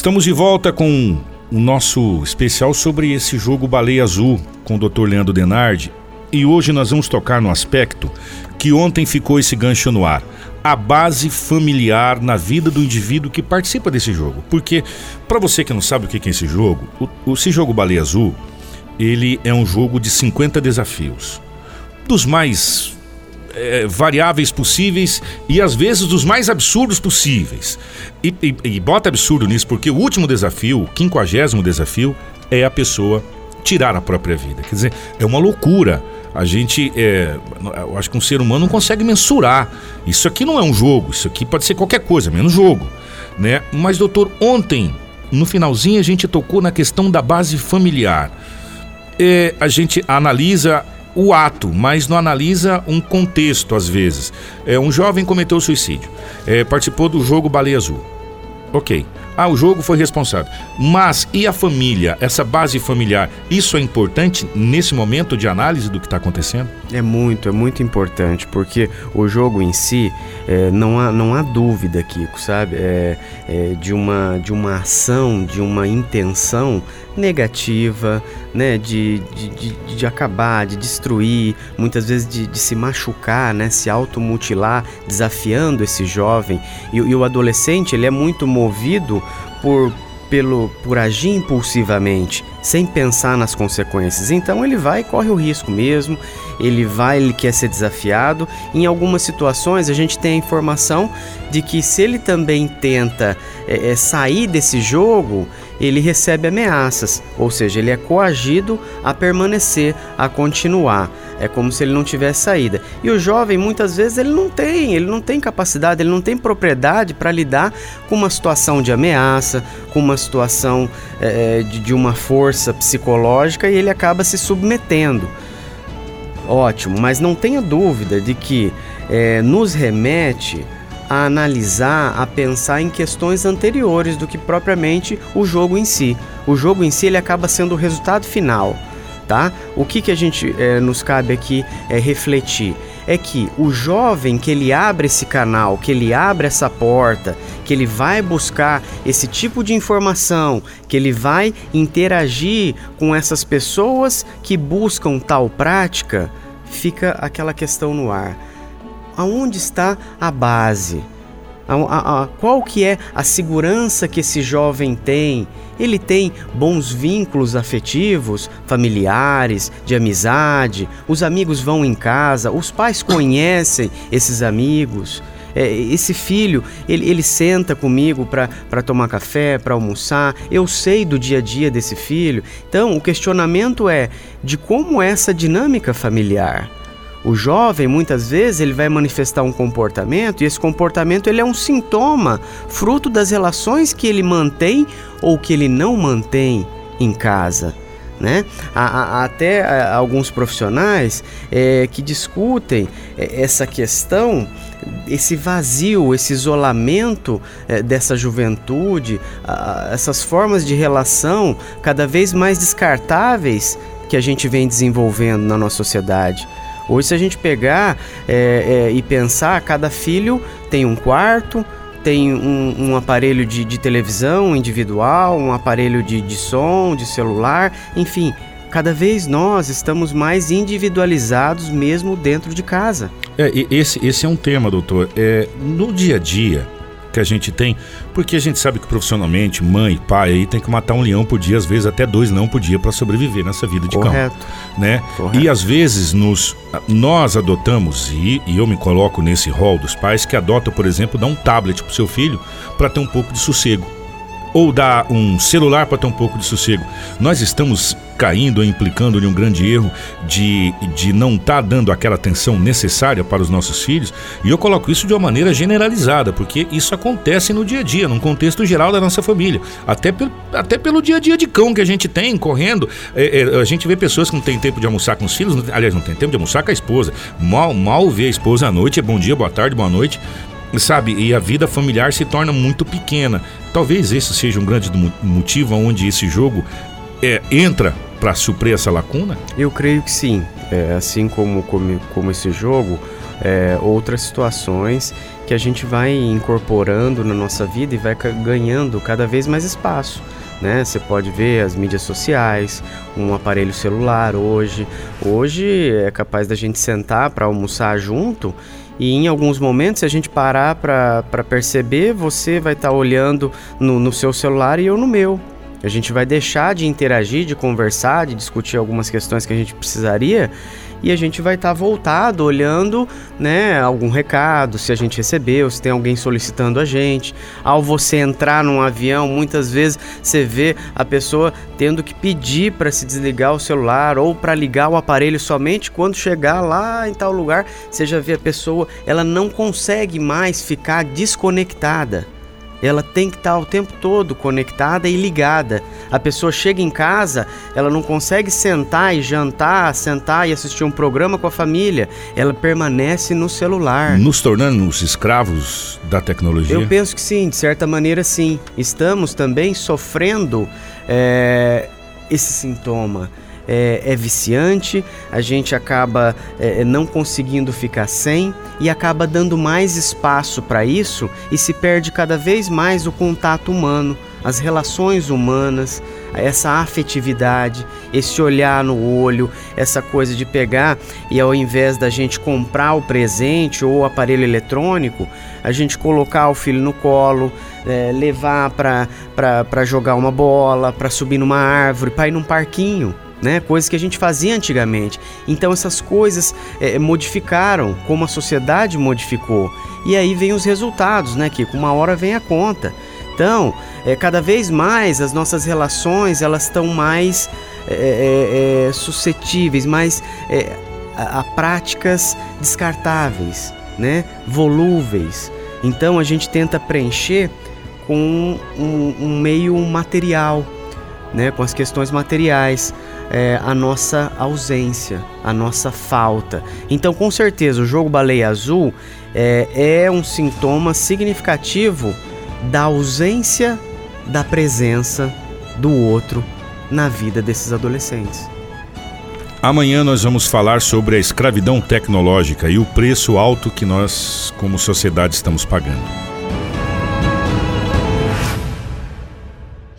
Estamos de volta com o nosso especial sobre esse jogo Baleia Azul com o Dr. Leandro Denardi. E hoje nós vamos tocar no aspecto que ontem ficou esse gancho no ar. A base familiar na vida do indivíduo que participa desse jogo. Porque, para você que não sabe o que é esse jogo, o, esse jogo Baleia Azul, ele é um jogo de 50 desafios. Dos mais é, variáveis possíveis e às vezes dos mais absurdos possíveis. E, e, e, bota absurdo nisso, porque o último desafio, o quinquagésimo desafio, é a pessoa tirar a própria vida. Quer dizer, é uma loucura. A gente, é, eu acho que um ser humano não consegue mensurar. Isso aqui não é um jogo, isso aqui pode ser qualquer coisa, menos jogo. Né? Mas, doutor, ontem, no finalzinho, a gente tocou na questão da base familiar. É, a gente analisa o ato, mas não analisa um contexto às vezes. É, um jovem cometeu suicídio, é, participou do jogo Baleia Azul. Ok. Ah, o jogo foi responsável. Mas e a família, essa base familiar? Isso é importante nesse momento de análise do que está acontecendo? É muito, é muito importante, porque o jogo em si, é, não, há, não há dúvida, Kiko, sabe? É, é, de, uma, de uma ação, de uma intenção negativa, né? De, de, de, de acabar, de destruir, muitas vezes de, de se machucar, né? Se automutilar, desafiando esse jovem. E, e o adolescente, ele é muito movido por, pelo, por agir impulsivamente, sem pensar nas consequências. Então ele vai e corre o risco mesmo, ele vai, ele quer ser desafiado. Em algumas situações a gente tem a informação de que se ele também tenta é, sair desse jogo, ele recebe ameaças, ou seja, ele é coagido a permanecer, a continuar. É como se ele não tivesse saída. E o jovem muitas vezes ele não tem, ele não tem capacidade, ele não tem propriedade para lidar com uma situação de ameaça, com uma situação é, de, de uma força psicológica e ele acaba se submetendo. Ótimo, mas não tenha dúvida de que é, nos remete a analisar, a pensar em questões anteriores do que propriamente o jogo em si. O jogo em si ele acaba sendo o resultado final, tá? O que, que a gente é, nos cabe aqui é refletir é que o jovem que ele abre esse canal, que ele abre essa porta, que ele vai buscar esse tipo de informação, que ele vai interagir com essas pessoas que buscam tal prática, fica aquela questão no ar aonde está a base? A, a, a, qual que é a segurança que esse jovem tem? Ele tem bons vínculos afetivos, familiares, de amizade, os amigos vão em casa, os pais conhecem esses amigos. É, esse filho, ele, ele senta comigo para tomar café, para almoçar, eu sei do dia a dia desse filho. Então, o questionamento é de como é essa dinâmica familiar. O jovem muitas vezes ele vai manifestar um comportamento e esse comportamento ele é um sintoma, fruto das relações que ele mantém ou que ele não mantém em casa. Né? Há, há até há alguns profissionais é, que discutem é, essa questão, esse vazio, esse isolamento é, dessa juventude, essas formas de relação cada vez mais descartáveis que a gente vem desenvolvendo na nossa sociedade. Hoje, se a gente pegar é, é, e pensar, cada filho tem um quarto, tem um, um aparelho de, de, televisão individual, um aparelho de, de som, de celular, enfim, cada vez nós estamos mais individualizados mesmo dentro de casa. É, esse, esse é um tema, doutor. É, no dia a dia, que a gente tem, porque a gente sabe que profissionalmente, mãe, pai, aí tem que matar um leão por dia, às vezes até dois leão por dia para sobreviver nessa vida de Correto. cão, né? Correto. E às vezes nos nós adotamos e, e eu me coloco nesse rol dos pais que adotam, por exemplo, dar um tablet pro seu filho para ter um pouco de sossego ou dar um celular para ter um pouco de sossego. Nós estamos caindo, implicando em um grande erro de, de não estar tá dando aquela atenção necessária para os nossos filhos. E eu coloco isso de uma maneira generalizada, porque isso acontece no dia a dia, num contexto geral da nossa família. Até, até pelo dia a dia de cão que a gente tem correndo. É, é, a gente vê pessoas que não têm tempo de almoçar com os filhos, aliás, não tem tempo de almoçar com a esposa. Mal, mal vê a esposa à noite, é bom dia, boa tarde, boa noite sabe? E a vida familiar se torna muito pequena. Talvez esse seja um grande motivo onde esse jogo é, entra para suprir essa lacuna? Eu creio que sim. É, assim como, como, como esse jogo, é, outras situações que a gente vai incorporando na nossa vida e vai ganhando cada vez mais espaço. Né? Você pode ver as mídias sociais, um aparelho celular hoje. Hoje é capaz da gente sentar para almoçar junto e em alguns momentos, se a gente parar para perceber, você vai estar tá olhando no, no seu celular e eu no meu. A gente vai deixar de interagir, de conversar, de discutir algumas questões que a gente precisaria e a gente vai estar tá voltado olhando, né, algum recado, se a gente recebeu, se tem alguém solicitando a gente. Ao você entrar num avião, muitas vezes você vê a pessoa tendo que pedir para se desligar o celular ou para ligar o aparelho somente quando chegar lá em tal lugar, você já vê a pessoa, ela não consegue mais ficar desconectada ela tem que estar o tempo todo conectada e ligada. A pessoa chega em casa, ela não consegue sentar e jantar, sentar e assistir um programa com a família. Ela permanece no celular. Nos tornando os escravos da tecnologia? Eu penso que sim, de certa maneira sim. Estamos também sofrendo é, esse sintoma é, é viciante, a gente acaba é, é, não conseguindo ficar sem e acaba dando mais espaço para isso e se perde cada vez mais o contato humano, as relações humanas, essa afetividade, esse olhar no olho, essa coisa de pegar e ao invés da gente comprar o presente ou o aparelho eletrônico, a gente colocar o filho no colo, é, levar para jogar uma bola, para subir numa árvore, para ir num parquinho né? Coisas que a gente fazia antigamente. Então essas coisas é, modificaram, como a sociedade modificou. E aí vem os resultados, né? Que com uma hora vem a conta. Então, é, cada vez mais as nossas relações elas estão mais é, é, é suscetíveis, mais é, a, a, práticas descartáveis, né? Volúveis. Então a gente tenta preencher com um, um meio material, né? Com as questões materiais é, a nossa ausência, a nossa falta. Então, com certeza, o jogo Baleia Azul é, é um sintoma significativo da ausência da presença do outro na vida desses adolescentes. Amanhã nós vamos falar sobre a escravidão tecnológica e o preço alto que nós, como sociedade, estamos pagando.